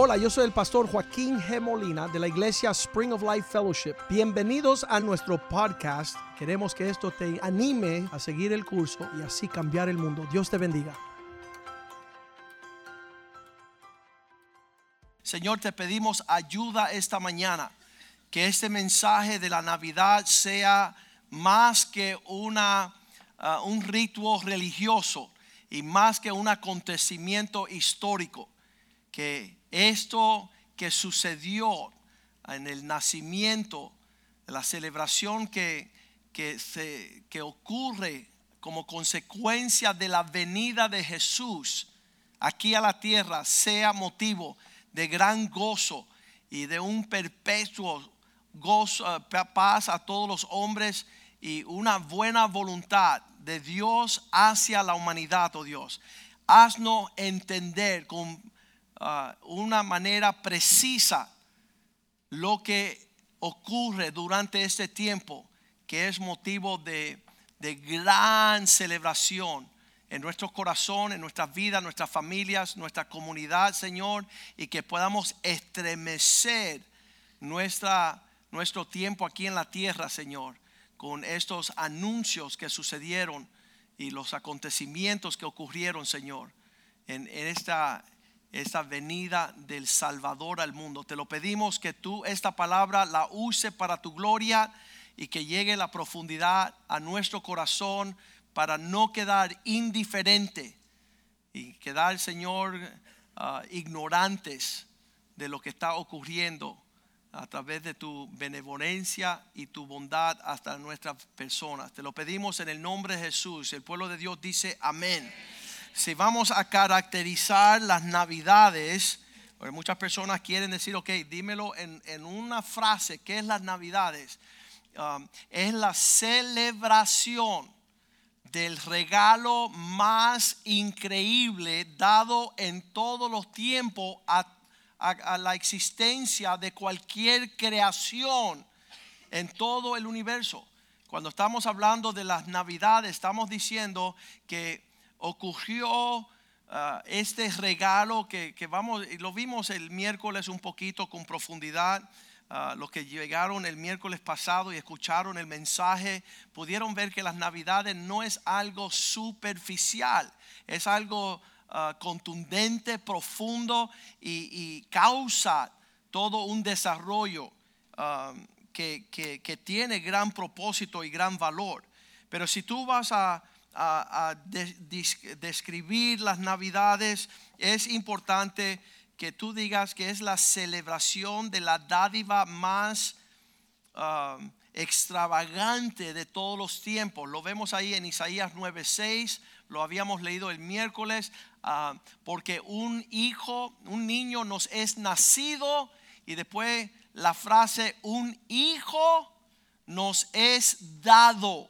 Hola, yo soy el pastor Joaquín G. Molina de la iglesia Spring of Life Fellowship. Bienvenidos a nuestro podcast. Queremos que esto te anime a seguir el curso y así cambiar el mundo. Dios te bendiga. Señor, te pedimos ayuda esta mañana. Que este mensaje de la Navidad sea más que una, uh, un ritual religioso y más que un acontecimiento histórico. Que esto que sucedió en el nacimiento, la celebración que, que, se, que ocurre como consecuencia de la venida de Jesús aquí a la tierra, sea motivo de gran gozo y de un perpetuo gozo, eh, paz a todos los hombres y una buena voluntad de Dios hacia la humanidad, oh Dios. Haznos entender con uh, una manera precisa lo que ocurre durante este tiempo, que es motivo de, de gran celebración en nuestro corazón, en nuestras vidas, nuestras familias, nuestra comunidad, Señor, y que podamos estremecer nuestra, nuestro tiempo aquí en la tierra, Señor, con estos anuncios que sucedieron y los acontecimientos que ocurrieron, Señor, en, en esta, esta venida del Salvador al mundo. Te lo pedimos que tú esta palabra la use para tu gloria y que llegue la profundidad a nuestro corazón para no quedar indiferente y quedar, Señor, uh, ignorantes de lo que está ocurriendo a través de tu benevolencia y tu bondad hasta nuestras personas. Te lo pedimos en el nombre de Jesús. El pueblo de Dios dice amén si vamos a caracterizar las navidades, muchas personas quieren decir, ok, dímelo en, una frase, ¿qué es las navidades? Um, es la celebración del regalo más increíble dado en todos los tiempos a, a, la existencia de cualquier creación en todo el universo. Cuando estamos hablando de las navidades, estamos diciendo que ocurrió ah, este regalo que, que, vamos, lo vimos el miércoles un poquito con profundidad. Uh, los que llegaron el miércoles pasado y escucharon el mensaje pudieron ver que las navidades no es algo superficial, es algo ah, contundente, profundo y, causa todo un desarrollo que, que, que tiene gran propósito y gran valor. Pero si tú vas a a, describir las navidades, es importante que tú digas que es la celebración de la dádiva más um, extravagante de todos los tiempos. Lo vemos ahí en Isaías 9:6, lo habíamos leído el miércoles, uh, porque un hijo, un niño nos es nacido y después la frase, un hijo nos es dado.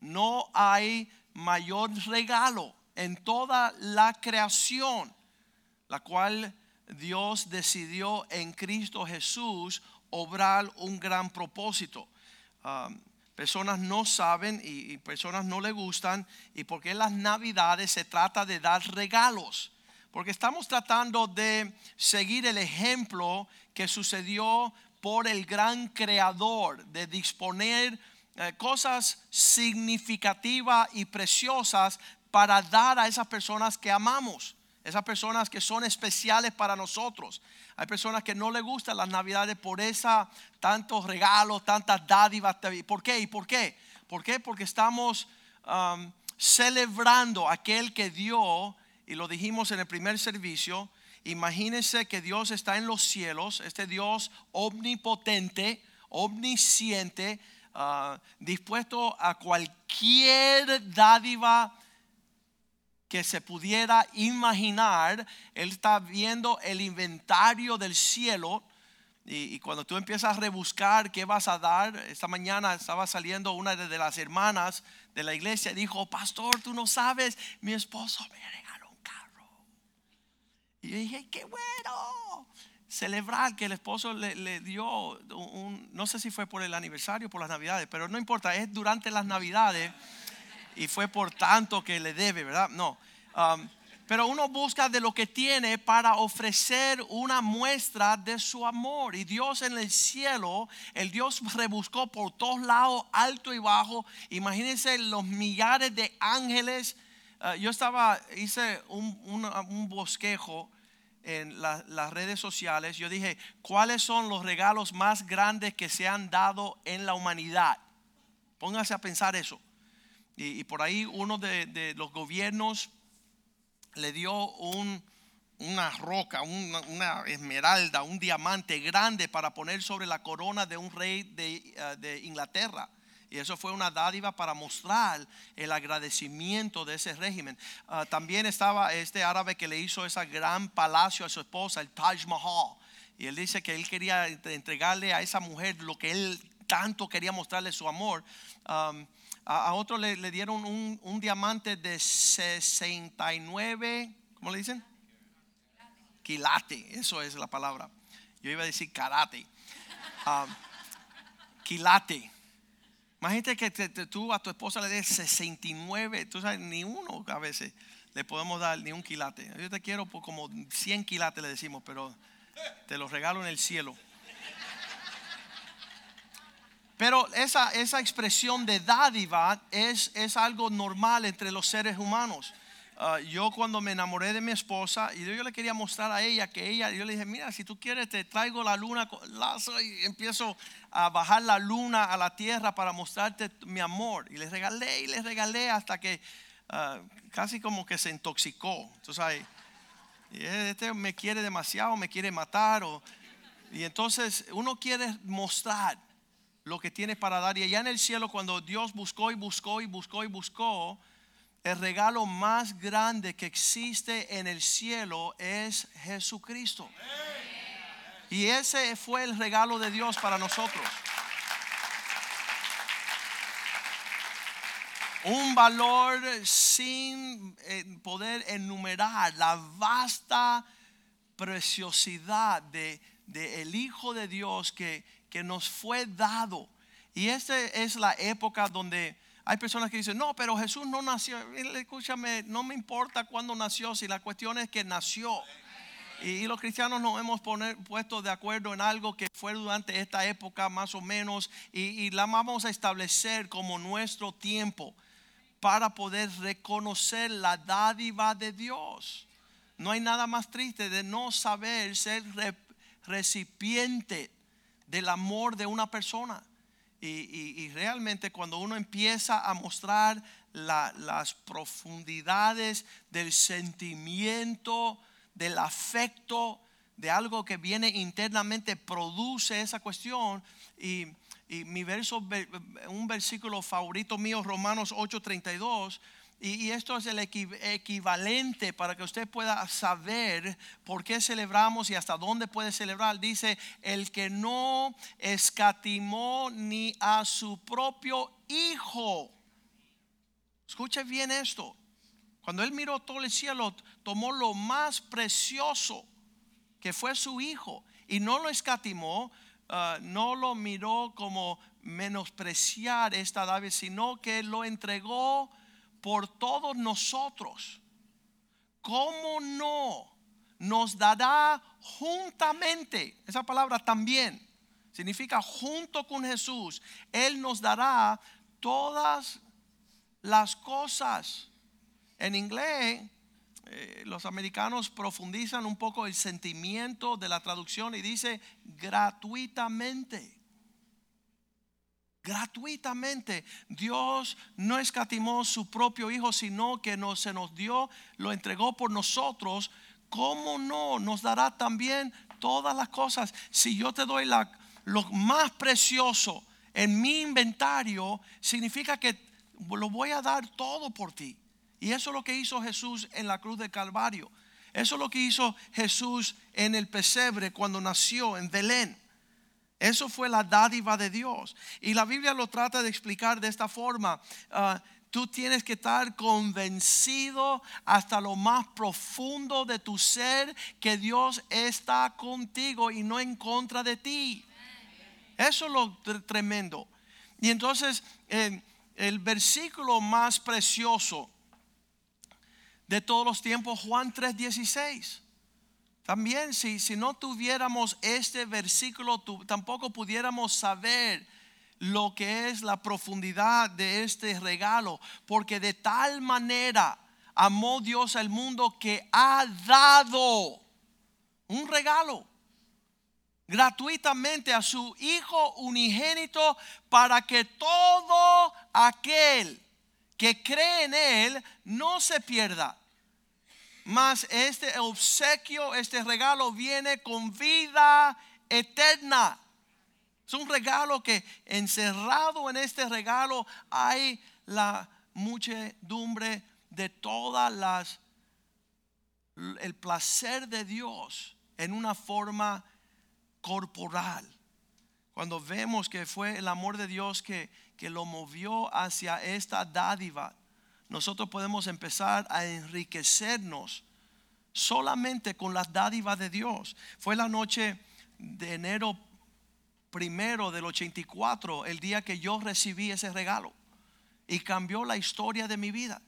No hay mayor regalo en toda la creación, la cual Dios decidió en Cristo Jesús obrar un gran propósito. Um, personas no saben y, personas no le gustan y porque en las navidades se trata de dar regalos. Porque estamos tratando de seguir el ejemplo que sucedió por el gran creador, de disponer eh, cosas significativas y preciosas para dar a esas personas que amamos, esas personas que son especiales para nosotros. Hay personas que no les gustan las navidades por esa tantos regalos, tantas dádivas. ¿Por qué? ¿Y por qué? ¿Por qué? Porque estamos um, celebrando aquel que dio, y lo dijimos en el primer servicio, imagínense que Dios está en los cielos, este Dios omnipotente, omnisciente, Ah, dispuesto a cualquier dádiva que se pudiera imaginar. Él está viendo el inventario del cielo. Y, cuando tú empiezas a rebuscar qué vas a dar, esta mañana estaba saliendo una de, las hermanas de la iglesia y dijo, pastor, tú no sabes, mi esposo me regaló un carro. Y yo dije, qué bueno celebrar que el esposo le, dio un, no sé si fue por el aniversario, por las navidades, pero no importa, es durante las navidades y fue por tanto que le debe, ¿verdad? No. Um, Pero uno busca de lo que tiene para ofrecer una muestra de su amor. Y Dios en el cielo, el Dios rebuscó por todos lados, alto y bajo. Imagínense los millares de ángeles. Uh, yo estaba, hice un, un, un bosquejo en la, las redes sociales. Yo dije, ¿cuáles son los regalos más grandes que se han dado en la humanidad? Póngase a pensar eso. Y, y por ahí uno de, de los gobiernos le dio un, una roca, una, una, esmeralda, un diamante grande para poner sobre la corona de un rey de, uh, de, Inglaterra. Y eso fue una dádiva para mostrar el agradecimiento de ese régimen. Uh, también estaba este árabe que le hizo ese gran palacio a su esposa, el Taj Mahal. Y él dice que él quería entregarle a esa mujer lo que él tanto quería mostrarle su amor. A, a otro le, le dieron un, un, diamante de 69, ¿cómo le dicen? Quilate, eso es la palabra. Yo iba a decir karate. Um, quilate. Imagínate que tú a tu esposa le des 69, tú sabes, ni uno a veces le podemos dar ni un quilate. Yo te quiero por como 100 quilates le decimos, pero te los regalo en el cielo. Pero esa, esa expresión de dádiva es, es algo normal entre los seres humanos. Uh, yo cuando me enamoré de mi esposa y yo, le quería mostrar a ella que ella, yo le dije, mira, si tú quieres te traigo la luna lazo y empiezo a bajar la luna a la tierra para mostrarte mi amor. Y le regalé y le regalé hasta que uh, casi como que se intoxicó. Sabes, este me quiere demasiado, me quiere matar. O, y entonces uno quiere mostrar lo que tiene para dar. Y allá en el cielo, cuando Dios buscó y buscó y buscó y buscó, el regalo más grande que existe en el cielo es Jesucristo. Y ese fue el regalo de Dios para nosotros. Un valor sin eh, poder enumerar la vasta preciosidad de, de el Hijo de Dios que, que nos fue dado. Y esta es la época donde hay personas que dicen, no, pero Jesús no nació. Escúchame, no me importa cuándo nació, si la cuestión es que nació. Y, los cristianos nos hemos poner, puesto de acuerdo en algo que fue durante esta época más o menos y la vamos a establecer como nuestro tiempo para poder reconocer la dádiva de Dios. No hay nada más triste de no saber ser recipiente del amor de una persona. Y, realmente cuando uno empieza a mostrar la, las profundidades del sentimiento, del afecto, de algo que viene internamente, produce esa cuestión. Y, y mi verso, un versículo favorito mío, Romanos 8:32 y, esto es el equivalente para que usted pueda saber por qué celebramos y hasta dónde puede celebrar. Dice, el que no escatimó ni a su propio hijo. Escuche bien esto. Cuando él miró todo el cielo, tomó lo más precioso que fue su hijo y no lo escatimó, uh, no lo miró como menospreciar esta David, sino que lo entregó por todos nosotros, ¿cómo no nos dará juntamente? Esa palabra también significa junto con Jesús. Él nos dará todas las cosas. En inglés, eh, los americanos profundizan un poco el sentimiento de la traducción y dice gratuitamente gratuitamente. Dios no escatimó su propio Hijo, sino que nos, se nos dio, lo entregó por nosotros. ¿Cómo no? Nos dará también todas las cosas. Si yo te doy lo más precioso en mi inventario, significa que lo voy a dar todo por ti. Y eso es lo que hizo Jesús en la cruz del Calvario. Eso es lo que hizo Jesús en el pesebre cuando nació en Belén. Eso fue la dádiva de Dios. Y la Biblia lo trata de explicar de esta forma. Uh, tú tienes que estar convencido hasta lo más profundo de tu ser que Dios está contigo y no en contra de ti. Eso es lo tremendo. Y entonces el versículo más precioso de todos los tiempos, Juan 3:16. También si, si no tuviéramos este versículo, tampoco pudiéramos saber lo que es la profundidad de este regalo, porque de tal manera amó Dios al mundo que ha dado un regalo gratuitamente a su Hijo unigénito para que todo aquel que cree en Él no se pierda. Mas este obsequio, este regalo viene con vida eterna. Es un regalo que encerrado en este regalo hay la muchedumbre de todas las el placer de Dios en una forma corporal. Cuando vemos que fue el amor de Dios que, que lo movió hacia esta dádiva, nosotros podemos empezar a enriquecernos solamente con las dádivas de Dios. Fue la noche de enero primero del 84, el día que yo recibí ese regalo y cambió la historia de mi vida.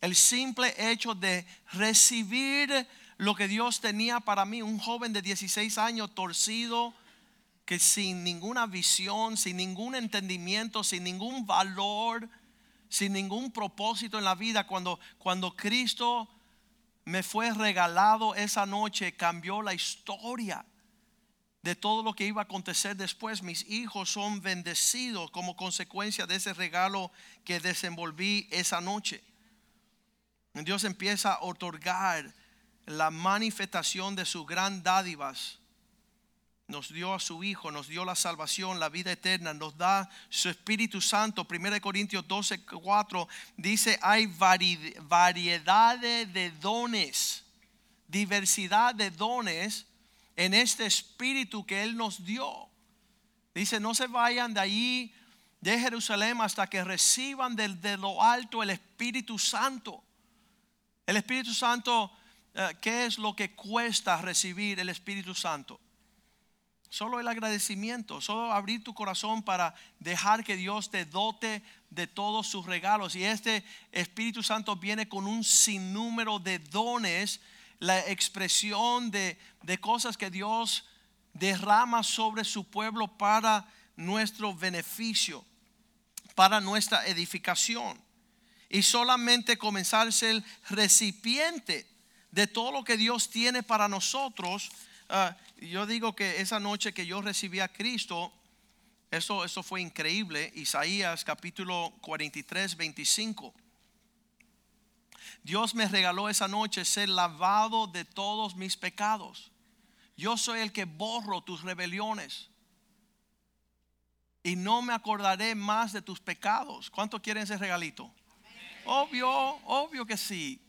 El simple hecho de recibir lo que Dios tenía para mí, un joven de 16 años torcido, que sin ninguna visión, sin ningún entendimiento, sin ningún valor, sin ningún propósito en la vida, cuando, cuando Cristo me fue regalado esa noche, cambió la historia de todo lo que iba a acontecer después. Mis hijos son bendecidos como consecuencia de ese regalo que desenvolví esa noche. Dios empieza a otorgar la manifestación de sus gran dádivas. Nos dio a su Hijo, nos dio la salvación, la vida eterna, nos da su Espíritu Santo. 1 Corintios 12, 4 dice, hay variedad de dones, diversidad de dones en este Espíritu que Él nos dio. Dice, no se vayan de allí, de Jerusalén, hasta que reciban de lo alto el Espíritu Santo. El Espíritu Santo eh, ¿qué es lo que cuesta recibir el Espíritu Santo? Solo el agradecimiento, solo abrir tu corazón para dejar que Dios te dote de todos sus regalos. Y este Espíritu Santo viene con un sinnúmero de dones, la expresión de, de cosas que Dios derrama sobre su pueblo para nuestro beneficio, para nuestra edificación. Y solamente comenzar a ser recipiente de todo lo que Dios tiene para nosotros. Ah, yo digo que esa noche que yo recibí a Cristo, eso, eso fue increíble. Isaías capítulo 43, 25. Dios me regaló esa noche ser lavado de todos mis pecados. Yo soy el que borro tus rebeliones. Y no me acordaré más de tus pecados. ¿Cuánto quieren ese regalito? Obvio, obvio que sí.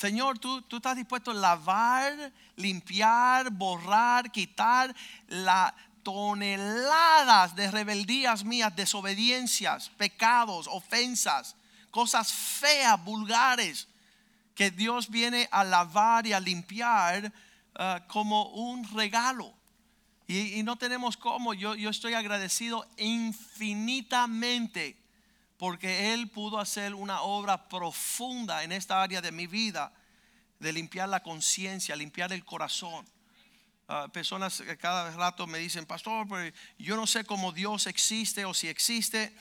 Señor, tú, tú estás dispuesto a lavar, limpiar, borrar, quitar las toneladas de rebeldías mías, desobediencias, pecados, ofensas, cosas feas, vulgares, que Dios viene a lavar y a limpiar uh, como un regalo. Y, no tenemos cómo, yo, yo estoy agradecido infinitamente porque Él pudo hacer una obra profunda en esta área de mi vida, de limpiar la conciencia, limpiar el corazón. Ah, personas que cada rato me dicen, pastor, yo no sé cómo Dios existe o si existe.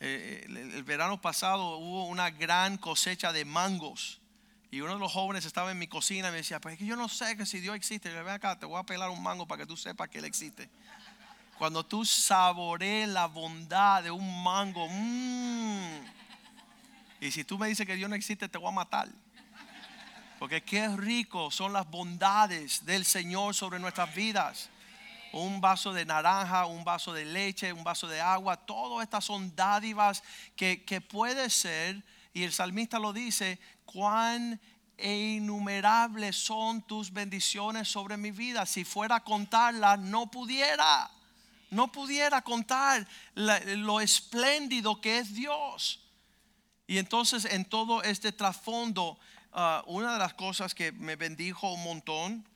Eh, el, verano pasado hubo una gran cosecha de mangos. Y uno de los jóvenes estaba en mi cocina y me decía, pues es que yo no sé que si Dios existe. le ven acá, te voy a pelar un mango para que tú sepas que Él existe. Cuando tú saborees la bondad de un mango, mmm, y si tú me dices que Dios no existe, te voy a matar. Porque qué rico son las bondades del Señor sobre nuestras vidas. Un vaso de naranja, un vaso de leche, un vaso de agua, todas estas son dádivas que, que puede ser, y el salmista lo dice, cuán innumerables son tus bendiciones sobre mi vida. Si fuera a contarlas, no pudiera no pudiera contar lo espléndido que es Dios. Y entonces en todo este trasfondo, ah, una de las cosas que me bendijo un montón,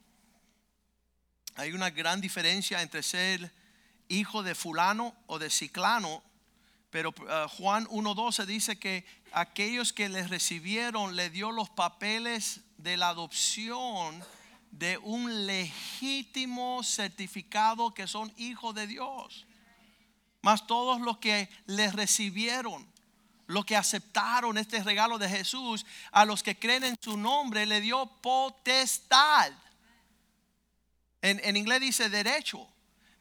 hay una gran diferencia entre ser hijo de fulano o de ciclano, Pero uh, Juan 1.12 dice que aquellos que les recibieron le dio los papeles de la adopción de un legítimo certificado que son hijos de Dios. Más todos los que les recibieron, los que aceptaron este regalo de Jesús, a los que creen en su nombre, le dio potestad. En, en inglés dice derecho.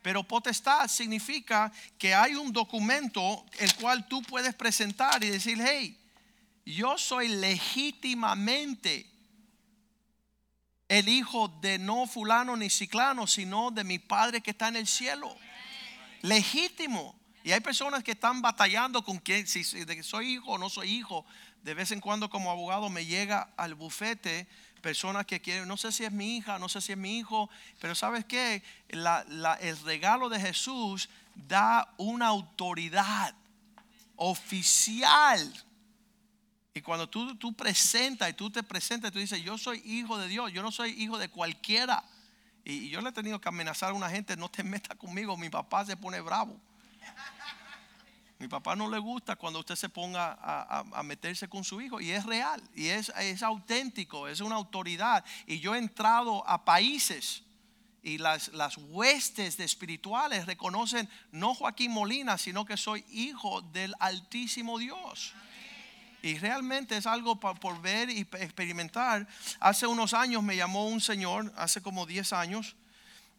Pero potestad significa que hay un documento el cual tú puedes presentar y decir, hey, yo soy legítimamente el hijo de no fulano ni ciclano, sino de mi Padre que está en el cielo. Legítimo. Y hay personas que están batallando con que si soy hijo o no soy hijo. De vez en cuando como abogado me llega al bufete personas que quieren, no sé si es mi hija, no sé si es mi hijo, pero sabes qué, el regalo de Jesús da una autoridad oficial y cuando tú, tú presentas y tú te presentas, tú dices, yo soy hijo de Dios, yo no soy hijo de cualquiera. Y, yo le he tenido que amenazar a una gente, no te metas conmigo, mi papá se pone bravo. Mi papá no le gusta cuando usted se ponga a, meterse con su hijo y es real y es, es, auténtico, es una autoridad. Y yo he entrado a países y las, las huestes de espirituales reconocen no Joaquín Molina, sino que soy hijo del Altísimo Dios. Y realmente es algo por ver y experimentar. Hace unos años me llamó un señor, hace como 10 años,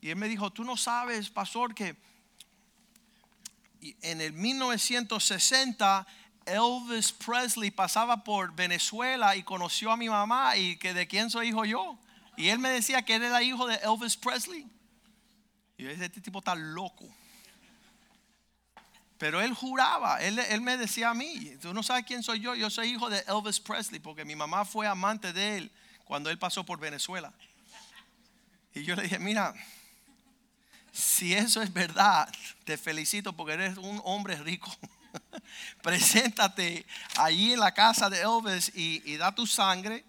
y él me dijo, tú no sabes, pastor, que en el 1960 Elvis Presley pasaba por Venezuela y conoció a mi mamá y que de quién soy hijo yo. Y él me decía que él era hijo de Elvis Presley. Y yo decía, este tipo está loco. Pero él juraba, él, me decía a mí, tú no sabes quién soy yo, yo soy hijo de Elvis Presley, porque mi mamá fue amante de él cuando él pasó por Venezuela. Y yo le dije, mira, si eso es verdad, te felicito porque eres un hombre rico. Preséntate allí en la casa de Elvis y, da tu sangre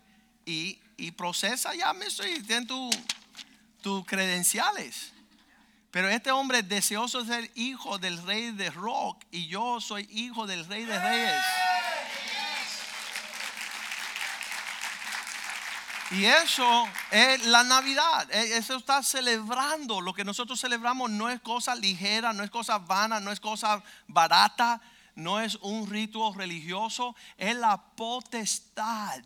y, procesa ya, me estoy, ten tus credenciales. Pero este hombre es deseoso de ser hijo del rey de rock y yo soy hijo del rey de reyes. Y eso es la Navidad. E, eso está celebrando. Lo que nosotros celebramos no es cosa ligera, no es cosa vana, no es cosa barata, no es un ritual religioso. Es la potestad,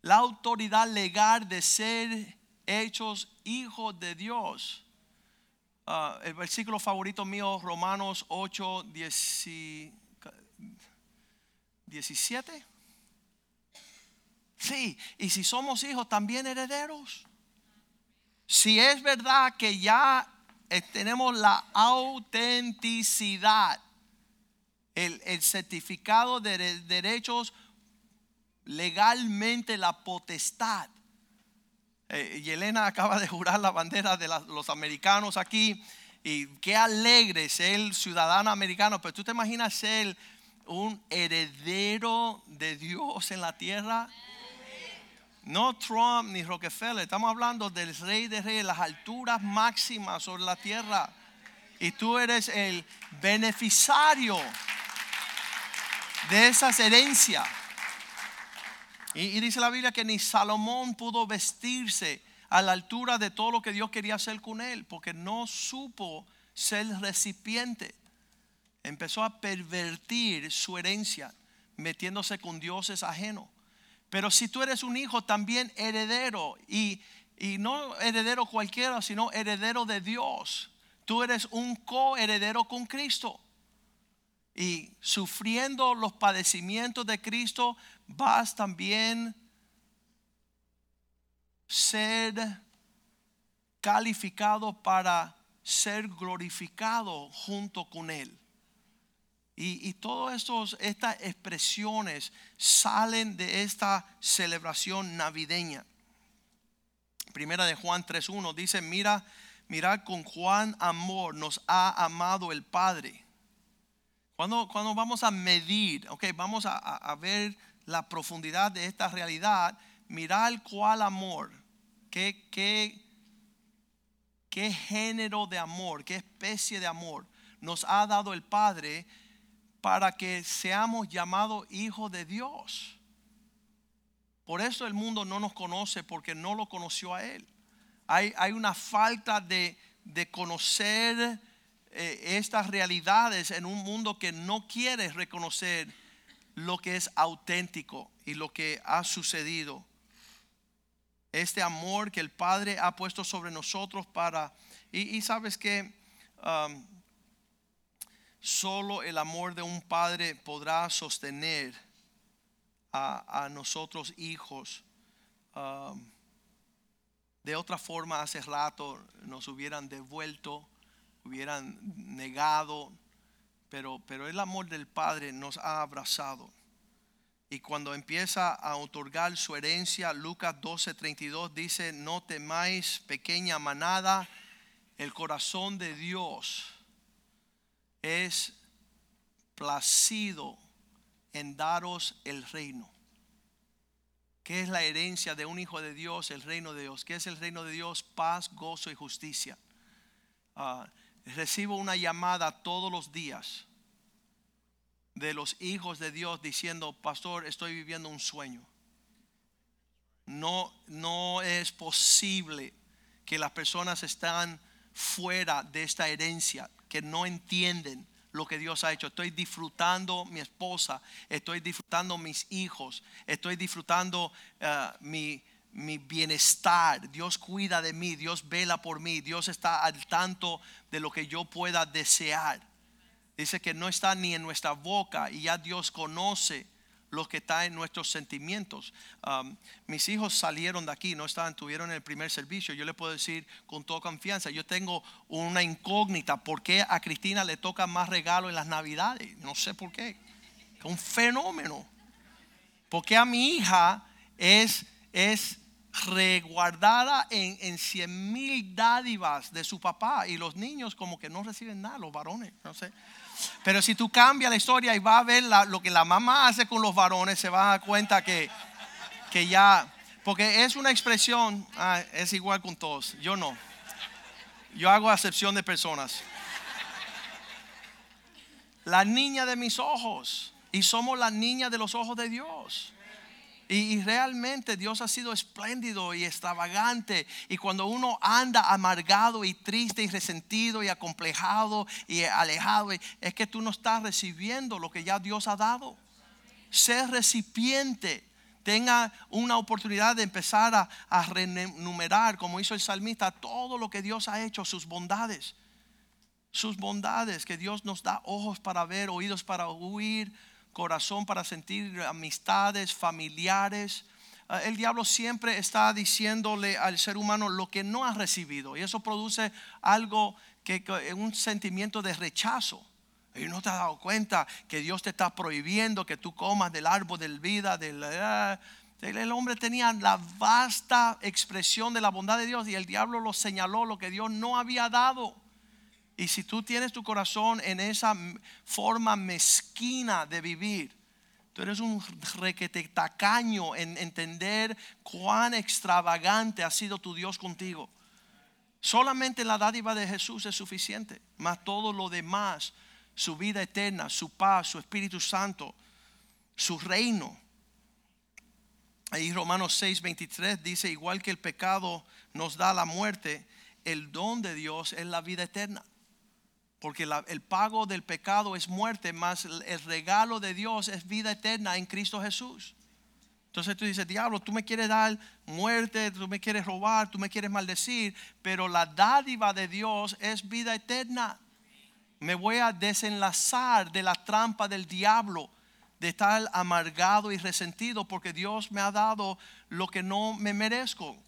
la autoridad legal de ser hechos hijos de Dios. Ah, el versículo favorito mío, Romanos 8, 17. Sí, y si somos hijos, también herederos. Si es verdad que ya tenemos la autenticidad, el, el certificado de derechos legalmente la potestad eh, y Elena acaba de jurar la bandera de los americanos aquí. Y qué alegre ser ciudadano americano. Pero tú te imaginas ser un heredero de Dios en la tierra. No Trump ni Rockefeller. Estamos hablando del rey de reyes, las alturas máximas sobre la tierra. Y tú eres el beneficiario de esas herencias. Y, dice la Biblia que ni Salomón pudo vestirse a la altura de todo lo que Dios quería hacer con él, porque no supo ser recipiente. Empezó a pervertir su herencia, metiéndose con dioses ajenos. Pero si tú eres un hijo, también heredero, y, y no heredero cualquiera, sino heredero de Dios. Tú eres un coheredero con Cristo y sufriendo los padecimientos de Cristo, vas también ser calificado para ser glorificado junto con Él. Y, y todas estas expresiones salen de esta celebración navideña. Primera de Juan 3.1 dice, mira, mira con cuán amor nos ha amado el Padre cuando, cuando vamos a medir, ok, vamos a, ver la profundidad de esta realidad, mirar cuál amor, qué, qué, qué género de amor, qué especie de amor nos ha dado el Padre para que seamos llamados hijos de Dios. Por eso el mundo no nos conoce porque no lo conoció a Él. Hay, hay una falta de, de conocer eh, estas realidades en un mundo que no quiere reconocer lo que es auténtico y lo que ha sucedido. Este amor que el Padre ha puesto sobre nosotros para... Y, sabes que um, solo el amor de un Padre podrá sostener a, nosotros hijos. Um, de otra forma, hace rato nos hubieran devuelto, hubieran negado, pero, pero el amor del Padre nos ha abrazado. Y cuando empieza a otorgar su herencia, Lucas 12:32 dice, no temáis pequeña manada, el corazón de Dios es placido en daros el reino. ¿Qué es la herencia de un hijo de Dios? El reino de Dios. ¿Qué es el reino de Dios? Paz, gozo y justicia. Ah, recibo una llamada todos los días de los hijos de Dios diciendo, pastor, estoy viviendo un sueño. No, no es posible que las personas están fuera de esta herencia, que no entienden lo que Dios ha hecho. Estoy disfrutando mi esposa, estoy disfrutando mis hijos, estoy disfrutando eh, mi, mi bienestar. Dios cuida de mí, Dios vela por mí, Dios está al tanto de lo que yo pueda desear. Dice que no está ni en nuestra boca y ya Dios conoce lo que está en nuestros sentimientos. Um, mis hijos salieron de aquí, no estaban, tuvieron el primer servicio. Yo le puedo decir con toda confianza, yo tengo una incógnita. ¿Por qué a Cristina le toca más regalo en las navidades? No sé por qué. Es un fenómeno. Porque a mi hija es, es reguardada en, en cien mil dádivas de su papá y los niños como que no reciben nada, los varones, no sé. Pero si tú cambias la historia y vas a ver lo que la mamá hace con los varones, se va a dar cuenta que, que ya, porque es una expresión, ah, es igual con todos, yo no. Yo hago acepción de personas. La niña de mis ojos, y somos la niña de los ojos de Dios. Y, realmente Dios ha sido espléndido y extravagante. Y cuando uno anda amargado y triste y resentido y acomplejado y alejado, es que tú no estás recibiendo lo que ya Dios ha dado. Ser recipiente. Tenga una oportunidad de empezar a renumerar, como hizo el salmista, todo lo que Dios ha hecho, sus bondades. Sus bondades, que Dios nos da ojos para ver, oídos para oír, corazón para sentir amistades, familiares. Ah, el diablo siempre está diciéndole al ser humano lo que no ha recibido y eso produce algo que, un sentimiento de rechazo. Y no te has dado cuenta que Dios te está prohibiendo que tú comas del árbol del vida, del, ah, el hombre tenía la vasta expresión de la bondad de Dios y el diablo lo señaló lo que Dios no había dado. Y si tú tienes tu corazón en esa forma mezquina de vivir, tú eres un requete tacaño en entender cuán extravagante ha sido tu Dios contigo. Solamente la dádiva de Jesús es suficiente, más todo lo demás, su vida eterna, su paz, su Espíritu Santo, su reino. Ahí Romanos 6, 23 dice, igual que el pecado nos da la muerte, el don de Dios es la vida eterna. Porque el pago del pecado es muerte, más el regalo de Dios es vida eterna en Cristo Jesús. Entonces tú dices, diablo, tú me quieres dar muerte, tú me quieres robar, tú me quieres maldecir, pero la dádiva de Dios es vida eterna. Me voy a desenlazar de la trampa del diablo, de estar amargado y resentido, porque Dios me ha dado lo que no me merezco.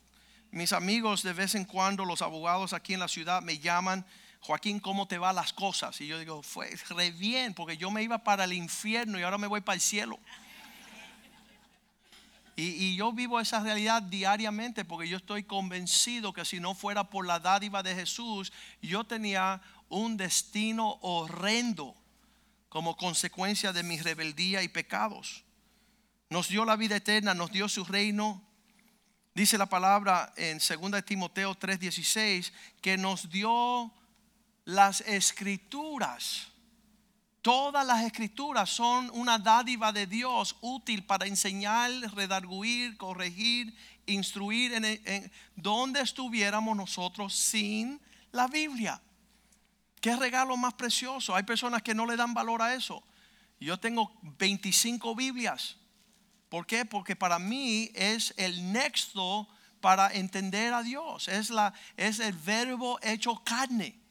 Mis amigos de vez en cuando, los abogados aquí en la ciudad me llaman Joaquín, ¿cómo te van las cosas? Y yo digo, fue re bien, porque yo me iba para el infierno y ahora me voy para el cielo. Y, yo vivo esa realidad diariamente porque yo estoy convencido que si no fuera por la dádiva de Jesús, yo tenía un destino horrendo como consecuencia de mi rebeldía y pecados. Nos dio la vida eterna, nos dio su reino. Dice la palabra en 2 Timoteo 3:16 que nos dio las escrituras Todas las escrituras son una dádiva de Dios útil para enseñar, redarguir, corregir, instruir en, donde estuviéramos nosotros sin la Biblia. Qué regalo más precioso. Hay personas que no le dan valor a eso. Yo tengo 25 Biblias. ¿Por qué? Porque para mí es el nexo para entender a Dios. Es, la, es el verbo hecho carne.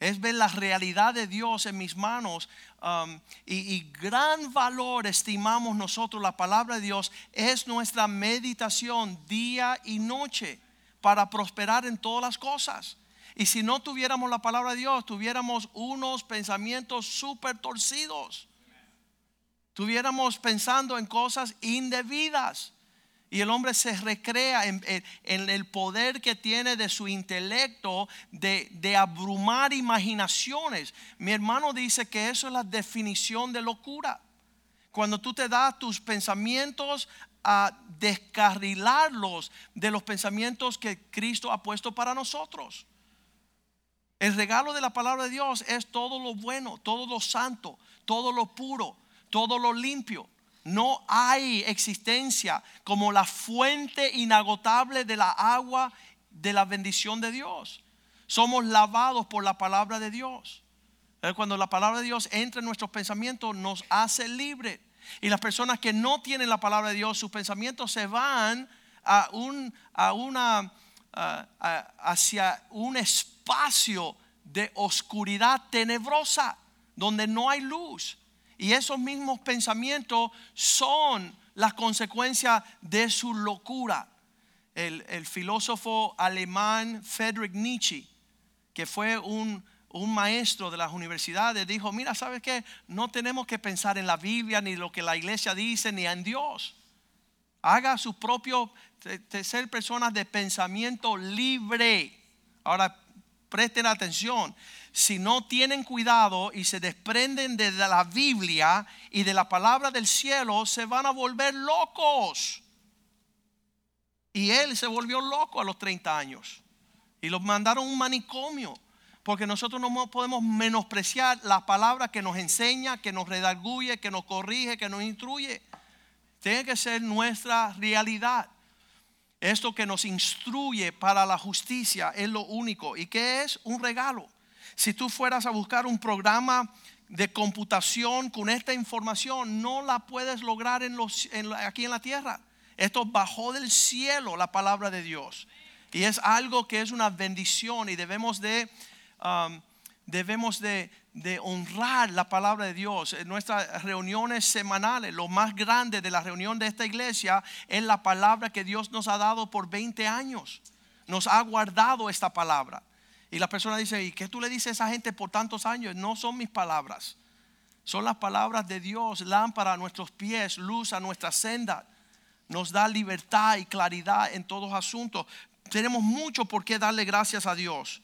Es ver la realidad de Dios en mis manos. Um, y, gran valor estimamos nosotros la palabra de Dios. Es nuestra meditación día y noche para prosperar en todas las cosas. Y si no tuviéramos la palabra de Dios, tuviéramos unos pensamientos súper torcidos. Tuviéramos pensando en cosas indebidas. Y el hombre se recrea en, el poder que tiene de su intelecto de, abrumar imaginaciones. Mi hermano dice que eso es la definición de locura. Cuando tú te das tus pensamientos a descarrilarlos de los pensamientos que Cristo ha puesto para nosotros. El regalo de la palabra de Dios es todo lo bueno, todo lo santo, todo lo puro, todo lo limpio. No hay existencia como la fuente inagotable de la agua de la bendición de Dios. Somos lavados por la palabra de Dios. Eh, cuando la palabra de Dios entra en nuestros pensamientos, nos hace libre. Y las personas que no tienen la palabra de Dios, sus pensamientos se van a un, a una, hacia un espacio de oscuridad tenebrosa donde no hay luz. Y esos mismos pensamientos son las consecuencias de su locura. El, filósofo alemán Friedrich Nietzsche, que fue un, un maestro de las universidades, dijo, mira, ¿sabes qué? No tenemos que pensar en la Biblia, ni lo que la iglesia dice, ni en Dios. Haga su propio, ser personas de pensamiento libre. Ahora, presten atención, si no tienen cuidado y se desprenden de la Biblia y de la palabra del cielo, se van a volver locos. Y él se volvió loco a los 30 años. Y los mandaron a un manicomio. Porque nosotros no podemos menospreciar la palabra que nos enseña, que nos redarguye, que nos corrige, que nos instruye. Tiene que ser nuestra realidad. Esto que nos instruye para la justicia es lo único. ¿Y qué es? Un regalo. Si tú fueras a buscar un programa de computación con esta información, no la puedes lograr en los, aquí en la tierra. Esto bajó del cielo la palabra de Dios. Y es algo que es una bendición y debemos de, um, debemos de, de honrar la palabra de Dios. En nuestras reuniones semanales, lo más grande de la reunión de esta iglesia es la palabra que Dios nos ha dado por 20 años. Nos ha guardado esta palabra. Y la persona dice, ¿y qué tú le dices a esa gente por tantos años? No son mis palabras. Son las palabras de Dios, lámpara a nuestros pies, luz a nuestra senda. Nos da libertad y claridad en todos asuntos. Tenemos mucho por qué darle gracias a Dios.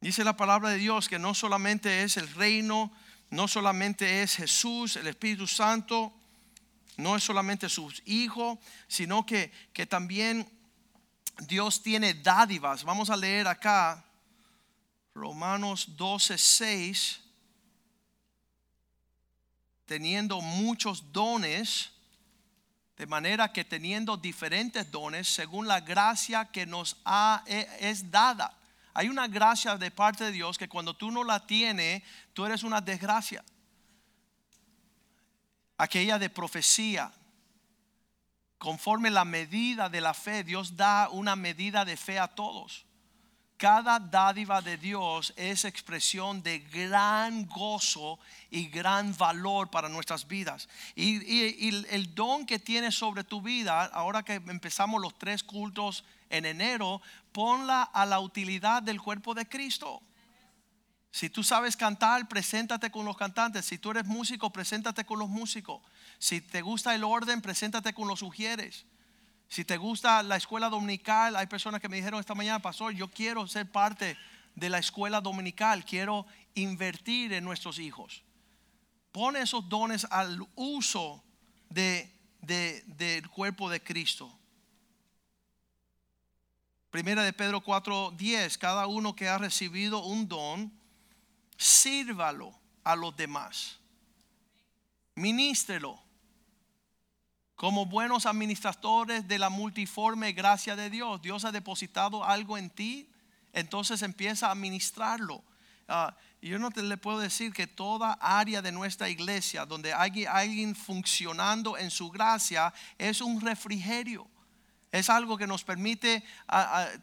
Dice la palabra de Dios que no solamente es el reino, no solamente es Jesús, el Espíritu Santo, no es solamente sus hijos, sino que, que también Dios tiene dádivas. Vamos a leer acá Romanos 12, 6. Teniendo muchos dones, de manera que teniendo diferentes dones, según la gracia que nos ha, e, es dada. Hay una gracia de parte de Dios que cuando tú no la tienes, tú eres una desgracia. Aquella de profecía. Conforme la medida de la fe, Dios da una medida de fe a todos. Cada dádiva de Dios es expresión de gran gozo y gran valor para nuestras vidas. Y, y el don que tienes sobre tu vida, ahora que empezamos los tres cultos en enero, ponla a la utilidad del cuerpo de Cristo. Si tú sabes cantar, preséntate con los cantantes. Si tú eres músico, preséntate con los músicos. Si te gusta el orden, preséntate con los ujieres. Si te gusta la escuela dominical, hay personas que me dijeron esta mañana, pastor, yo quiero ser parte de la escuela dominical, quiero invertir en nuestros hijos. Pone esos dones al uso de, del cuerpo de Cristo. Primera de Pedro 4:10, cada uno que ha recibido un don, sírvalo a los demás. Ministrelo. Como buenos administradores de la multiforme gracia de Dios, Dios ha depositado algo en ti, entonces empieza a administrarlo. Ah, yo no te le puedo decir que toda área de nuestra iglesia donde hay alguien funcionando en su gracia es un refrigerio. Es algo que nos permite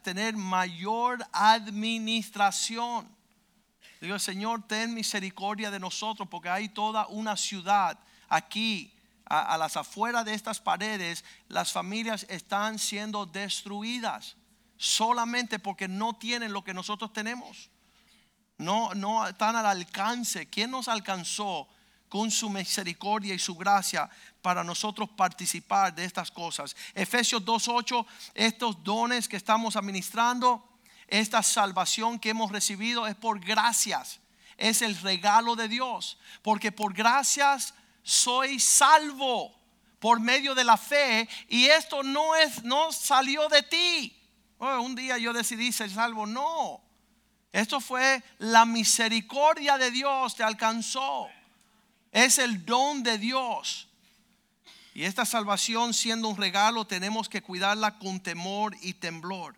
tener mayor administración. Digo, Señor, ten misericordia de nosotros porque hay toda una ciudad aquí, a, las afueras de estas paredes, las familias están siendo destruidas solamente porque no tienen lo que nosotros tenemos. No, no están al alcance. ¿Quién nos alcanzó con su misericordia y su gracia para nosotros participar de estas cosas? Efesios 2.8, estos dones que estamos administrando, esta salvación que hemos recibido es por gracias. Es el regalo de Dios. Porque por gracias soy salvo por medio de la fe y esto no es no salió de ti. Oh, un día yo decidí ser salvo, no. Esto fue la misericordia de Dios te alcanzó. Es el don de Dios. Y esta salvación siendo un regalo tenemos que cuidarla con temor y temblor.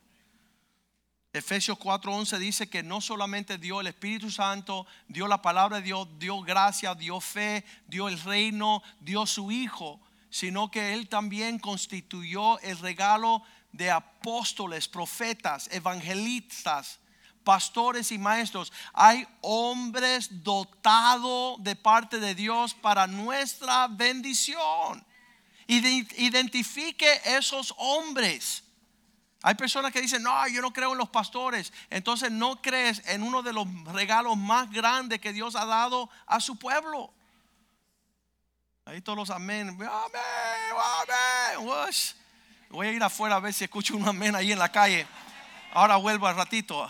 Efesios 4:11 dice que no solamente dio el Espíritu Santo, dio la palabra de Dios, dio gracia, dio fe, dio el reino, dio su Hijo, sino que Él también constituyó el regalo de apóstoles, profetas, evangelistas, pastores y maestros. Hay hombres dotados de parte de Dios para nuestra bendición. Identifique esos hombres. Hay personas que dicen, no, yo no creo en los pastores. Entonces no crees en uno de los regalos más grandes que Dios ha dado a su pueblo. Ahí todos los amén. Amén, amén. Voy a ir afuera a ver si escucho un amén ahí en la calle. Ahora vuelvo al ratito.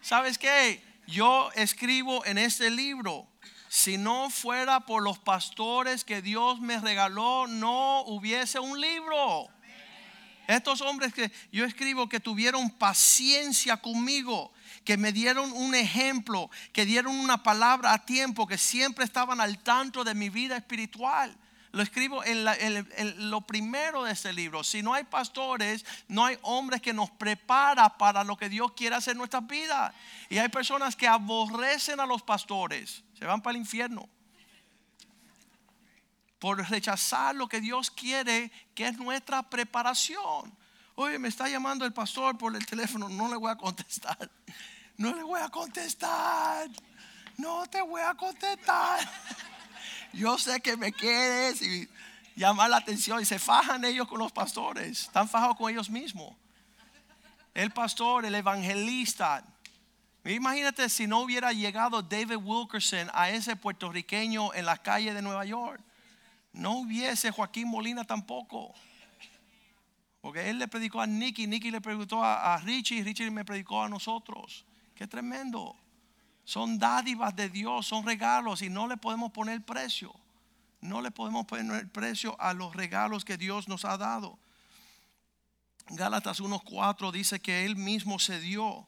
¿Sabes qué? Yo escribo en este libro. Si no fuera por los pastores que Dios me regaló, no hubiese un libro. Estos hombres que yo escribo que tuvieron paciencia conmigo, que me dieron un ejemplo, que dieron una palabra a tiempo, que siempre estaban al tanto de mi vida espiritual. Lo escribo en, lo primero de este libro. Si no hay pastores, no hay hombres que nos prepara para lo que Dios quiere hacer en nuestras vidas. Y hay personas que aborrecen a los pastores, se van para el infierno. Por rechazar lo que Dios quiere, que es nuestra preparación. Oye, me está llamando el pastor por el teléfono, no le voy a contestar. No le voy a contestar. No te voy a contestar yo sé que me quieres y llamar la atención y se fajan ellos con los pastores, están fajados con ellos mismos. El pastor, el evangelista. Imagínate si no hubiera llegado David Wilkerson a ese puertorriqueño en la calle de Nueva York. No hubiese Joaquín Molina tampoco. Porque él le predicó a Nicky, Nicky le a, a Richie, Richie me predicó a nosotros. Qué tremendo. Son dádivas de Dios, son regalos y no le podemos poner precio. No le podemos poner precio a los regalos que Dios nos ha dado. Gálatas 1.4 dice que Él mismo se dio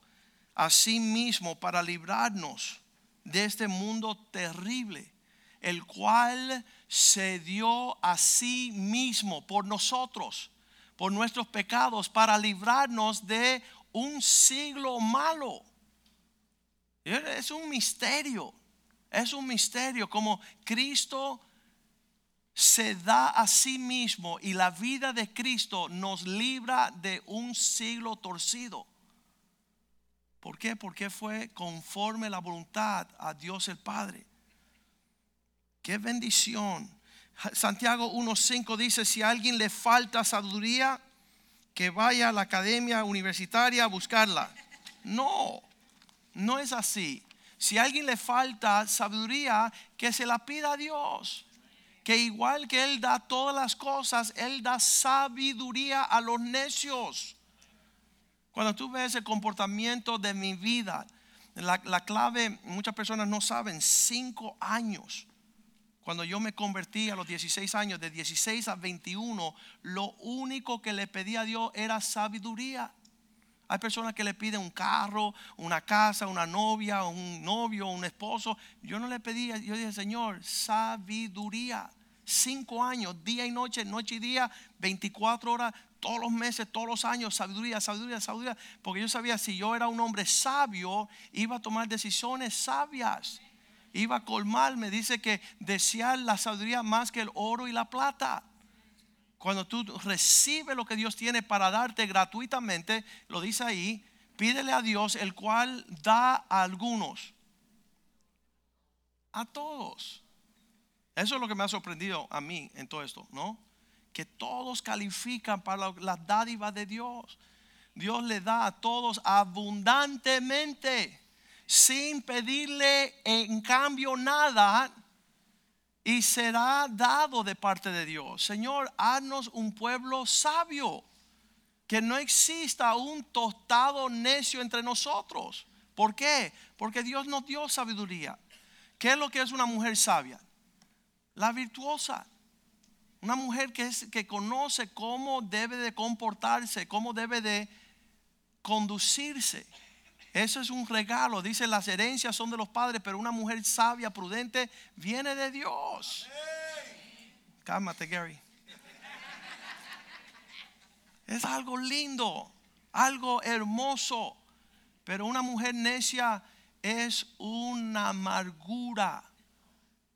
a sí mismo para librarnos de este mundo terrible, el cual se dio a sí mismo por nosotros, por nuestros pecados, para librarnos de un siglo malo es un misterio. Es un misterio como Cristo se da a sí mismo y la vida de Cristo nos libra de un siglo torcido. ¿Por qué? Porque fue conforme la voluntad a Dios el Padre. Qué bendición. Santiago 1.5 dice, si a alguien le falta sabiduría, que vaya a la academia universitaria a buscarla. No, no es así. Si a alguien le falta sabiduría, que se la pida a Dios. Que igual que Él da todas las cosas, Él da sabiduría a los necios. Cuando tú ves el comportamiento de mi vida, la, clave, muchas personas no saben, cinco años. Cuando yo me convertí a los 16 años, de 16 a 21, lo único que le pedí a Dios era sabiduría. Hay personas que le piden un carro, una casa, una novia, un novio, un esposo. Yo no le pedía, yo dije, Señor, sabiduría. Cinco años, día y noche, noche y día, 24 horas, todos los meses, todos los años, sabiduría, sabiduría, sabiduría. Porque yo sabía, si yo era un hombre sabio, iba a tomar decisiones sabias. Iba a colmar, me dice que desear la sabiduría más que el oro y la plata. Cuando tú recibes lo que Dios tiene para darte gratuitamente, lo dice ahí, pídele a Dios, el cual da a algunos, a todos. Eso es lo que me ha sorprendido a mí en todo esto, ¿no? Que todos califican para las dádivas de Dios. Dios le da a todos abundantemente, sin pedirle en cambio nada, y será dado de parte de Dios. Señor, haznos un pueblo sabio, que no exista un tostado necio entre nosotros. ¿Por qué? Porque Dios nos dio sabiduría. ¿Qué es lo que es una mujer sabia? La virtuosa. Una mujer que, es, que conoce cómo debe de comportarse, cómo debe de conducirse. Eso es un regalo. Dice, las herencias son de los padres, pero una mujer sabia, prudente, viene de Dios. Cálmate, Gary. Es algo lindo, algo hermoso. Pero una mujer necia es una amargura,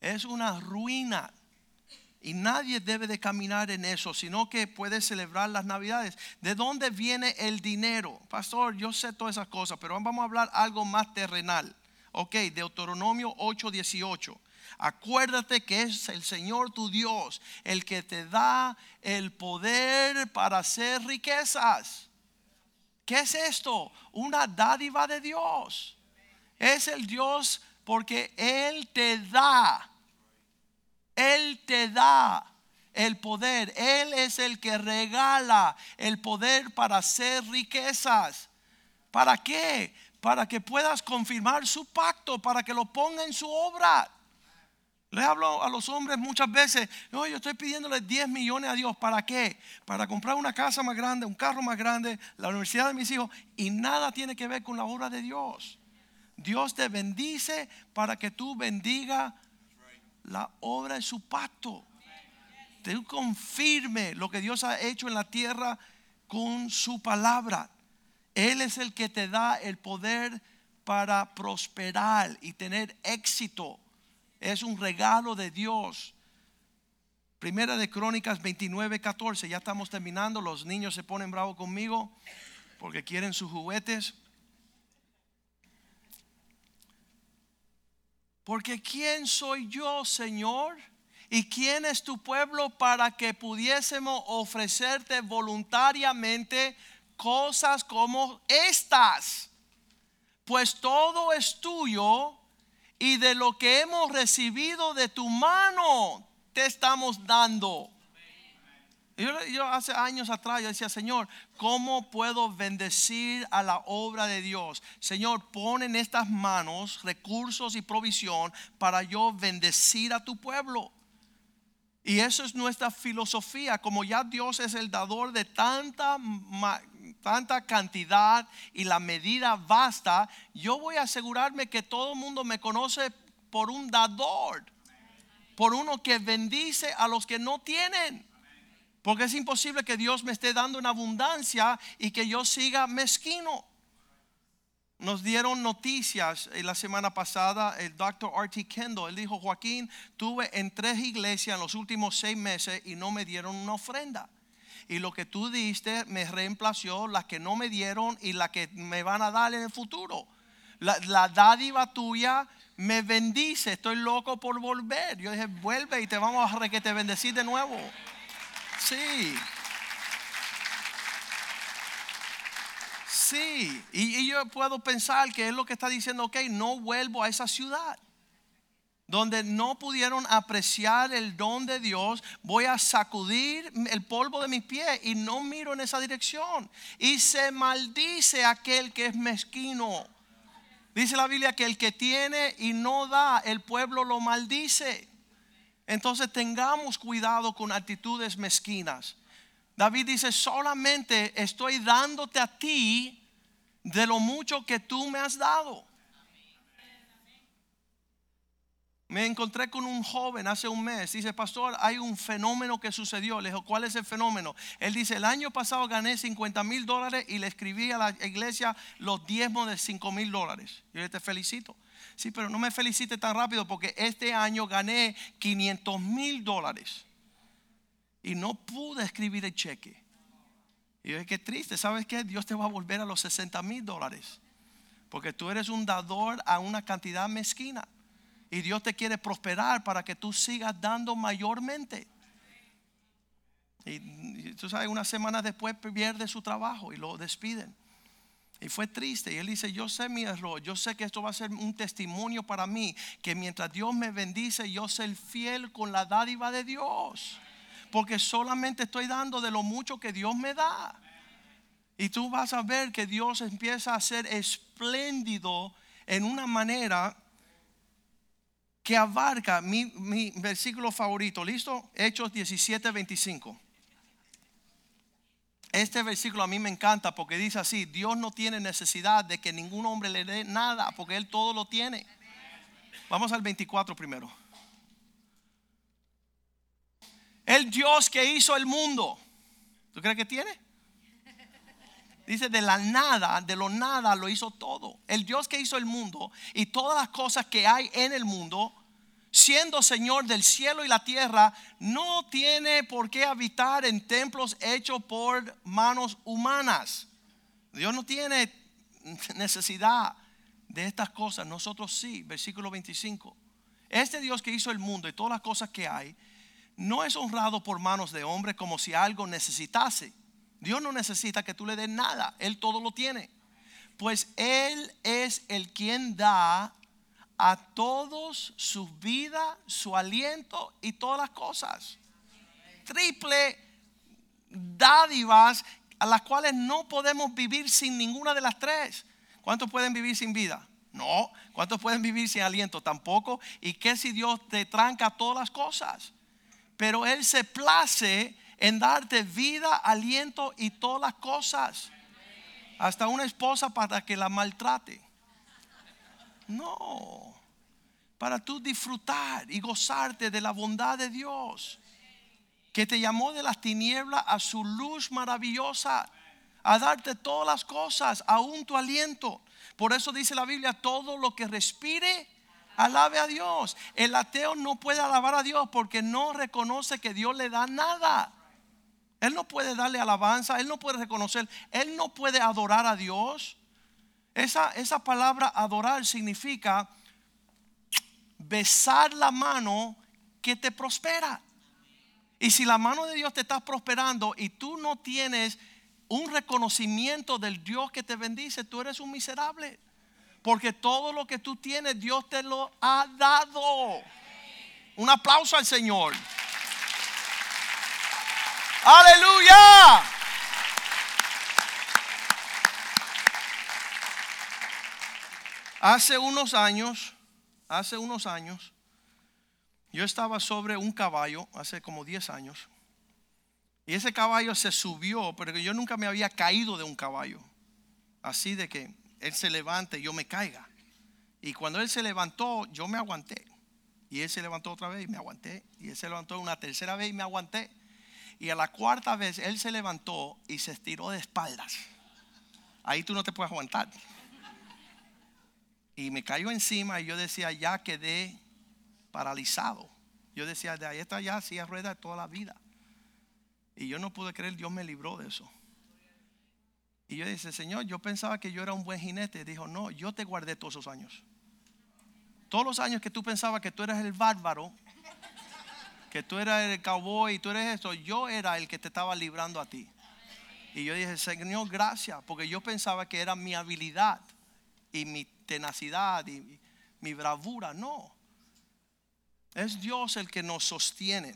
es una ruina. Y nadie debe de caminar en eso, sino que puede celebrar las navidades. ¿De dónde viene el dinero? Pastor, yo sé todas esas cosas, pero vamos a hablar algo más terrenal. Ok, Deuteronomio 8:18. Acuérdate que es el Señor tu Dios el que te da el poder para hacer riquezas. ¿Qué es esto? Una dádiva de Dios. Es el Dios porque Él te da él te da el poder. Él es el que regala el poder para hacer riquezas. ¿Para qué? Para que puedas confirmar su pacto, para que lo ponga en su obra. Le hablo a los hombres muchas veces, no, yo estoy pidiéndole 10 millones a Dios, ¿para qué? Para comprar una casa más grande, un carro más grande, la universidad de mis hijos, y nada tiene que ver con la obra de Dios. Dios te bendice para que tú bendiga la obra de su pacto. Te confirme lo que Dios ha hecho en la tierra con su palabra. Él es el que te da el poder para prosperar y tener éxito. Es un regalo de Dios. Primera de Crónicas 29, 14. Ya estamos terminando. Los niños se ponen bravos conmigo porque quieren sus juguetes. Porque ¿quién soy yo, Señor? ¿Y quién es tu pueblo para que pudiésemos ofrecerte voluntariamente cosas como estas? Pues todo es tuyo y de lo que hemos recibido de tu mano te estamos dando. Yo, hace años atrás yo decía, Señor, ¿cómo puedo bendecir a la obra de Dios? Señor, pon en estas manos recursos y provisión para yo bendecir a tu pueblo. Y eso es nuestra filosofía, como ya Dios es el dador de tanta, tanta cantidad y la medida basta, yo voy a asegurarme que todo el mundo me conoce por un dador, por uno que bendice a los que no tienen. Porque es imposible que Dios me esté dando en abundancia y que yo siga mezquino. Nos dieron noticias la semana pasada el doctor R.T. Kendall. Él dijo, Joaquín, tuve en tres iglesias en los últimos seis meses y no me dieron una ofrenda. Y lo que tú diste me reemplazó las que no me dieron y las que me van a dar en el futuro. La, la dádiva tuya me bendice. Estoy loco por volver. Yo dije, vuelve y te vamos a que te bendecir de nuevo. Sí. Sí, y, yo puedo pensar que es lo que está diciendo, ok, no vuelvo a esa ciudad donde no pudieron apreciar el don de Dios, voy a sacudir el polvo de mis pies y no miro en esa dirección. Y se maldice aquel que es mezquino. Dice la Biblia que el que tiene y no da, el pueblo lo maldice. Entonces tengamos cuidado con actitudes mezquinas. David dice, solamente estoy dándote a ti de lo mucho que tú me has dado. Me encontré con un joven hace un mes. Dice, pastor, hay un fenómeno que sucedió. Le dijo, ¿cuál es el fenómeno? Él dice, el año pasado gané 50 mil dólares y le escribí a la iglesia los diezmos de 5 mil dólares. Yo te felicito. Sí, pero no me felicite tan rápido porque este año gané 500 mil dólares. Y no pude escribir el cheque. Y yo dije, qué triste. ¿Sabes qué? Dios te va a volver a los 60 mil dólares. Porque tú eres un dador a una cantidad mezquina. Y Dios te quiere prosperar para que tú sigas dando mayormente. Y, tú sabes, unas semanas después pierde su trabajo y lo despiden. Y fue triste. Y él dice, yo sé mi error, yo sé que esto va a ser un testimonio para mí, que mientras Dios me bendice, yo soy fiel con la dádiva de Dios. Porque solamente estoy dando de lo mucho que Dios me da. Y tú vas a ver que Dios empieza a ser espléndido en una manera que abarca mi, versículo favorito. ¿Listo? Hechos 17, 25. Este versículo a mí me encanta porque dice así, Dios no tiene necesidad de que ningún hombre le dé nada porque Él todo lo tiene. Vamos al 24 primero. El Dios que hizo el mundo, ¿tú crees que tiene? Dice, de la nada, de lo nada lo hizo todo. El Dios que hizo el mundo y todas las cosas que hay en el mundo, siendo Señor del cielo y la tierra, no tiene por qué habitar en templos hechos por manos humanas. Dios no tiene necesidad de estas cosas. Nosotros sí, versículo 25. Este Dios que hizo el mundo y todas las cosas que hay, no es honrado por manos de hombres como si algo necesitase Dios no necesita que tú le des nada, Él todo lo tiene. Pues Él es el quien da a todos su vida, su aliento y todas las cosas. Triple dádivas a las cuales no podemos vivir sin ninguna de las tres. ¿Cuántos pueden vivir sin vida? No. ¿Cuántos pueden vivir sin aliento? Tampoco. ¿Y qué si Dios te tranca todas las cosas? Pero Él se place en darte vida, aliento y todas las cosas. Hasta una esposa para que la maltrate. No, para tú disfrutar y gozarte de la bondad de Dios, que te llamó de las tinieblas a su luz maravillosa, a darte todas las cosas, aún tu aliento. Por eso dice la Biblia, todo lo que respire, alabe a Dios. El ateo no puede alabar a Dios porque no reconoce que Dios le da nada. Él no puede darle alabanza, él no puede reconocer, él no puede adorar a Dios. Esa, esa palabra adorar significa besar la mano que te prospera. Y si la mano de Dios te está prosperando y tú no tienes un reconocimiento del Dios que te bendice, tú eres un miserable. Porque todo lo que tú tienes, Dios te lo ha dado. Un aplauso al Señor. Aleluya. Hace unos años, hace unos años, yo estaba sobre un caballo, hace como 10 años, y ese caballo se subió, pero yo nunca me había caído de un caballo, así de que él se levante y yo me caiga. Y cuando él se levantó, yo me aguanté. Y él se levantó otra vez y me aguanté. Y él se levantó una tercera vez y me aguanté. Y a la cuarta vez él se levantó y se estiró de espaldas. Ahí tú no te puedes aguantar. Y me cayó encima y yo decía, ya quedé paralizado. Yo decía, de ahí está ya así a rueda toda la vida. Y yo no pude creer, Dios me libró de eso. Y yo dije, Señor, yo pensaba que yo era un buen jinete. Dijo, no, yo te guardé todos esos años. Todos los años que tú pensabas que tú eras el bárbaro, que tú eras el cowboy y tú eres esto, yo era el que te estaba librando a ti. Y yo dije, Señor, gracias, porque yo pensaba que era mi habilidad y mi tenacidad y mi bravura. No, es Dios el que nos sostiene.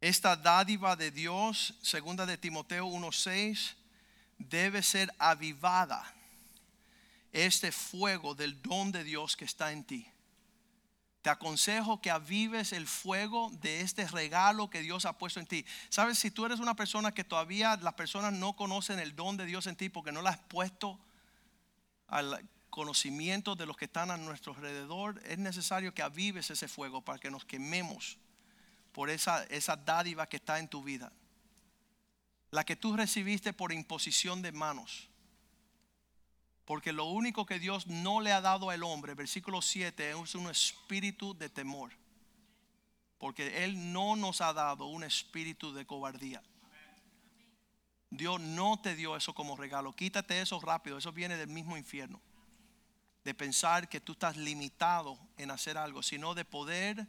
Esta dádiva de Dios, segunda de Timoteo 1:6, debe ser avivada. Este fuego del don de Dios que está en ti Te aconsejo que avives el fuego de este regalo que Dios ha puesto en ti. Sabes, si tú eres una persona que todavía las personas no conocen el don de Dios en ti porque no la has puesto al conocimiento de los que están a nuestro alrededor, es necesario que avives ese fuego para que nos quememos por esa, esa dádiva que está en tu vida. La que tú recibiste por imposición de manos. Porque lo único que Dios no le ha dado al hombre, versículo 7, es un espíritu de temor. Porque Él no nos ha dado un espíritu de cobardía. Dios no te dio eso como regalo. Quítate eso rápido. Eso viene del mismo infierno. De pensar que tú estás limitado en hacer algo, sino de poder,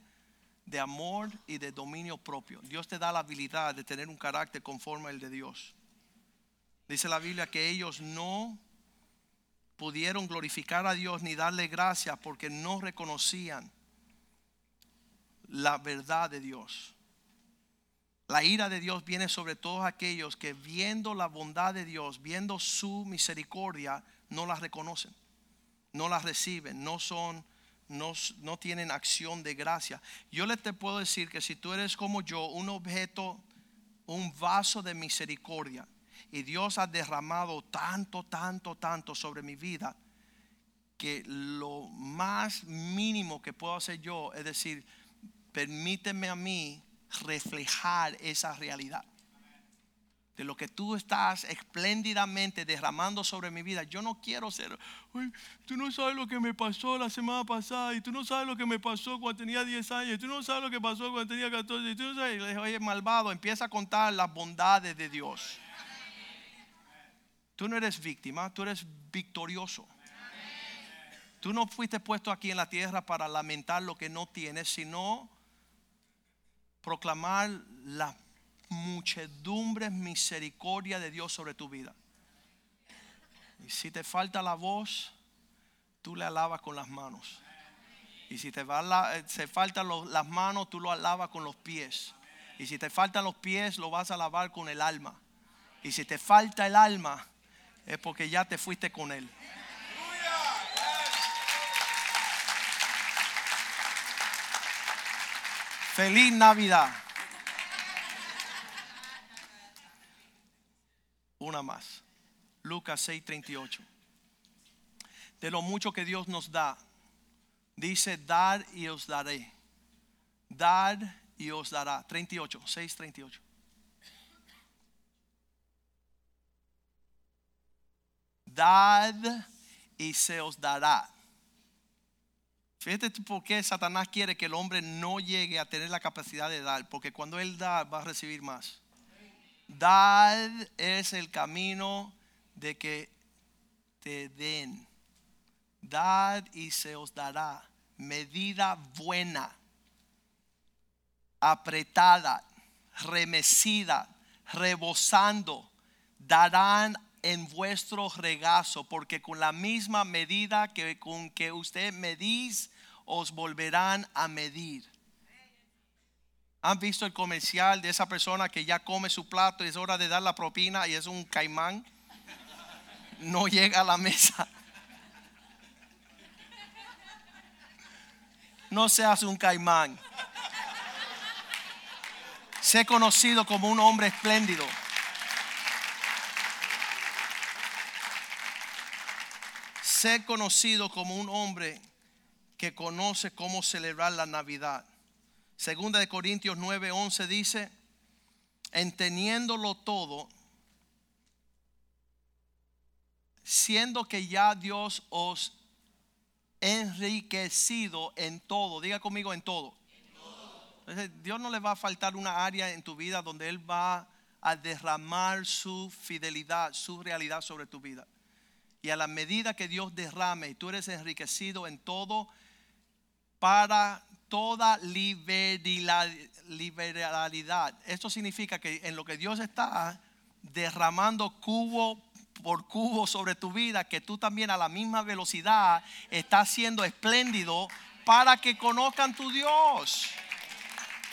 de amor y de dominio propio. Dios te da la habilidad de tener un carácter conforme al de Dios. Dice la Biblia que ellos no pudieron glorificar a Dios ni darle gracias porque no reconocían la verdad de Dios. La ira de Dios viene sobre todos aquellos que viendo la bondad de Dios, viendo su misericordia, no la reconocen, no la reciben, no son, no, no tienen acción de gracia. Yo le te puedo decir que si tú eres como yo, un objeto, un vaso de misericordia, y Dios ha derramado tanto, tanto, tanto sobre mi vida que lo más mínimo que puedo hacer yo es decir, permíteme a mí reflejar esa realidad. De lo que tú estás espléndidamente derramando sobre mi vida. Yo no quiero ser, tú no sabes lo que me pasó la semana pasada y tú no sabes lo que me pasó cuando tenía 10 años y tú no sabes lo que pasó cuando tenía 14 y tú no sabes, oye malvado, empieza a contar las bondades de Dios. Tú no eres víctima, tú eres victorioso. Tú no fuiste puesto aquí en la tierra para lamentar lo que no tienes, sino proclamar la muchedumbre misericordia de Dios sobre tu vida. Y si te falta la voz, tú le alabas con las manos. Y si te, va se faltan las manos, tú lo alabas con los pies. Y si te faltan los pies, lo vas a alabar con el alma. Y si te falta el alma, es porque ya te fuiste con Él. Feliz Navidad. Una más. Lucas 6:38. De lo mucho que Dios nos da, dice, dar y os daré. Dar y os dará. 38, 6:38. dad y se os dará. Fíjate por qué Satanás quiere que el hombre no llegue a tener la capacidad de dar, porque cuando él da va a recibir más. Dad es el camino de que te den. Dad y se os dará. Medida buena, apretada, remecida, rebosando, darán en vuestro regazo, porque con la misma medida que con que usted medís, os volverán a medir. ¿Han visto el comercial de esa persona que ya come su plato y es hora de dar la propina y es un caimán? No llega a la mesa. No seas un caimán. Sé conocido como un hombre espléndido. ser conocido como un hombre que conoce cómo celebrar la Navidad. Segunda de Corintios 9:11 dice, entendiéndolo todo, siendo que ya Dios os enriquecido en todo, diga conmigo en todo. Dios no le va a faltar una área en tu vida donde Él va a derramar su fidelidad, su realidad sobre tu vida. Y a la medida que Dios derrame y tú eres enriquecido en todo, para toda liberalidad. Esto significa que en lo que Dios está derramando cubo por cubo sobre tu vida, que tú también a la misma velocidad estás siendo espléndido para que conozcan tu Dios,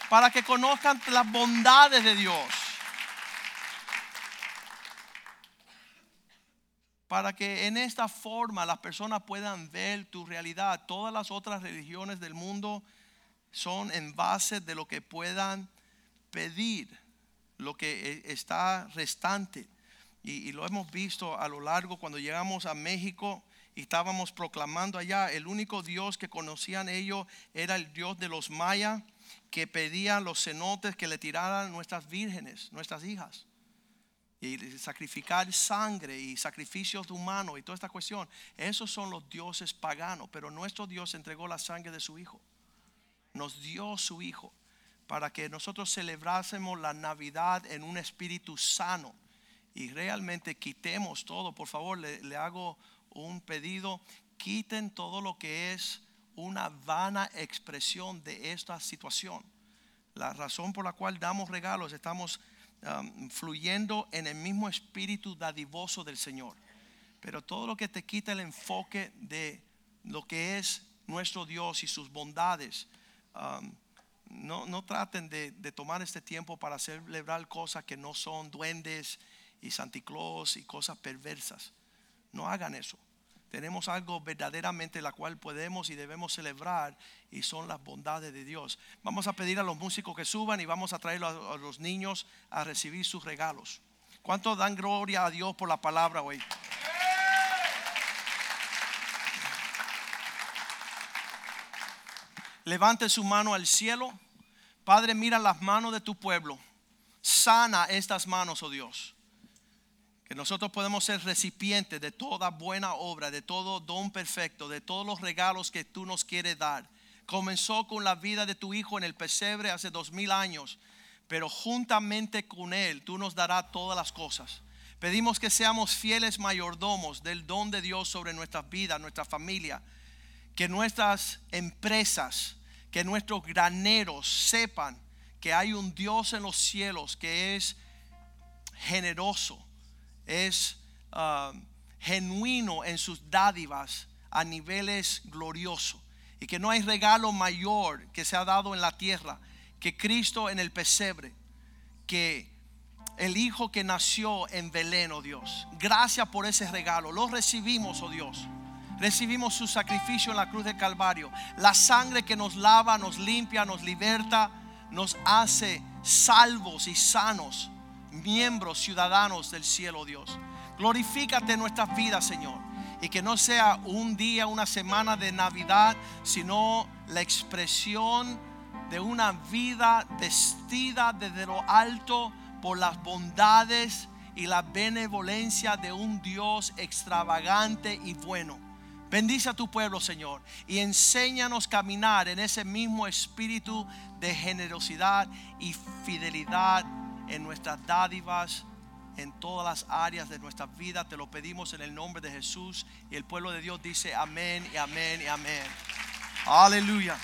para que conozcan las bondades de Dios. Para que en esta forma las personas puedan ver tu realidad. Todas las otras religiones del mundo son en base de lo que puedan pedir, lo que eh, está restante. Y, lo hemos visto a lo largo cuando llegamos a México y estábamos proclamando allá, el único Dios que conocían ellos era el Dios de los mayas que pedían los cenotes que le tiraran nuestras vírgenes, nuestras hijas. Y sacrificar sangre y sacrificios humanos y toda esta cuestión. Esos son los dioses paganos, pero nuestro Dios entregó la sangre de su Hijo. Nos dio su Hijo para que nosotros celebrásemos la Navidad en un espíritu sano y realmente quitemos todo. Por favor, le, hago un pedido. Quiten todo lo que es una vana expresión de esta situación. La razón por la cual damos regalos, estamos um, fluyendo en el mismo espíritu dadivoso del Señor. Pero todo lo que te quita el enfoque de lo que es nuestro Dios y sus bondades, um, no, no, traten de, de, tomar este tiempo para celebrar cosas que no son duendes y santiclos y cosas perversas. No hagan eso tenemos algo verdaderamente la cual podemos y debemos celebrar y son las bondades de Dios. Vamos a pedir a los músicos que suban y vamos a traer a, los niños a recibir sus regalos. ¿Cuántos dan gloria a Dios por la palabra hoy? Levante su mano al cielo. Padre, mira las manos de tu pueblo. Sana estas manos, oh Dios que nosotros podemos ser recipientes de toda buena obra, de todo don perfecto, de todos los regalos que tú nos quieres dar. Comenzó con la vida de tu Hijo en el pesebre hace dos mil años, pero juntamente con Él tú nos darás todas las cosas. Pedimos que seamos fieles mayordomos del don de Dios sobre nuestras vidas, nuestra familia, que nuestras empresas, que nuestros graneros sepan que hay un Dios en los cielos que es generoso es ah, genuino en sus dádivas a niveles gloriosos y que no hay regalo mayor que se ha dado en la tierra que Cristo en el pesebre, que el Hijo que nació en Belén, oh Dios. Gracias por ese regalo, lo recibimos, oh Dios. Recibimos su sacrificio en la cruz del Calvario, la sangre que nos lava, nos limpia, nos liberta, nos hace salvos y sanos miembros, ciudadanos del cielo, Dios. Glorifícate nuestras vidas, Señor. Y que no sea un día, una semana de Navidad, sino la expresión de una vida vestida desde lo alto por las bondades y la benevolencia de un Dios extravagante y bueno. Bendice a tu pueblo, Señor, y enséñanos caminar en ese mismo espíritu de generosidad y fidelidad en nuestras dádivas, en todas las áreas de nuestra vida. Te lo pedimos en el nombre de Jesús. Y el pueblo de Dios dice amén y amén y amén. Aleluya.